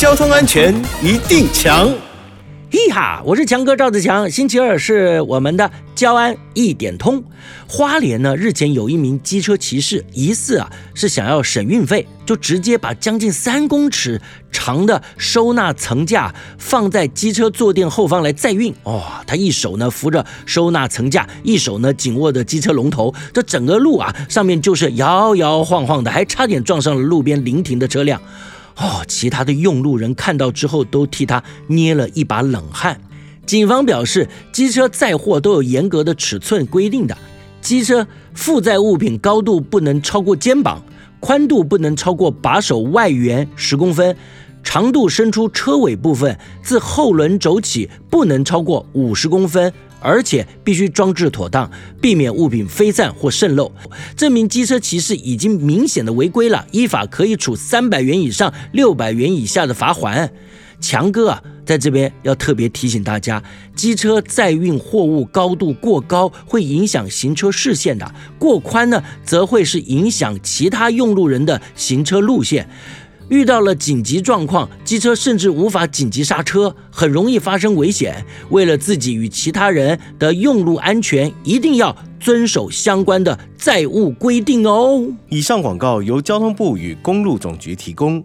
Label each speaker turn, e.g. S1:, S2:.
S1: 交通安全一定强。
S2: 嘿哈，我是强哥赵子强。星期二是我们的交安一点通。花莲呢，日前有一名机车骑士疑似啊是想要省运费，就直接把将近三公尺长的收纳层架放在机车坐垫后方来载运。哦，他一手呢扶着收纳层架，一手呢紧握着机车龙头，这整个路啊上面就是摇摇晃晃的，还差点撞上了路边临停的车辆。哦，其他的用路人看到之后都替他捏了一把冷汗。警方表示，机车载货都有严格的尺寸规定的，机车负载物品高度不能超过肩膀，宽度不能超过把手外缘十公分，长度伸出车尾部分自后轮轴起不能超过五十公分。而且必须装置妥当，避免物品飞散或渗漏。这名机车骑士已经明显的违规了，依法可以处三百元以上六百元以下的罚锾。强哥啊，在这边要特别提醒大家，机车载运货物高度过高会影响行车视线的，过宽呢，则会是影响其他用路人的行车路线。遇到了紧急状况，机车甚至无法紧急刹车，很容易发生危险。为了自己与其他人的用路安全，一定要遵守相关的载物规定哦。
S1: 以上广告由交通部与公路总局提供。